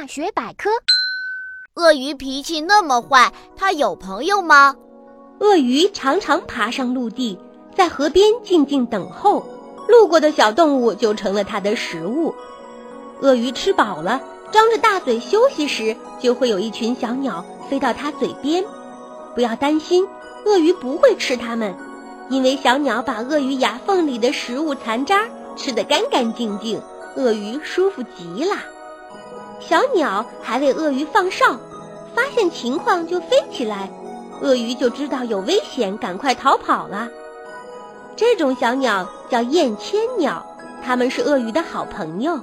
大学百科：鳄鱼脾气那么坏，它有朋友吗？鳄鱼常常爬上陆地，在河边静静等候，路过的小动物就成了它的食物。鳄鱼吃饱了，张着大嘴休息时，就会有一群小鸟飞到它嘴边。不要担心，鳄鱼不会吃它们，因为小鸟把鳄鱼牙缝里的食物残渣吃得干干净净，鳄鱼舒服极了。小鸟还为鳄鱼放哨，发现情况就飞起来。鳄鱼就知道有危险，赶快逃跑了。这种小鸟叫燕千鸟，它们是鳄鱼的好朋友。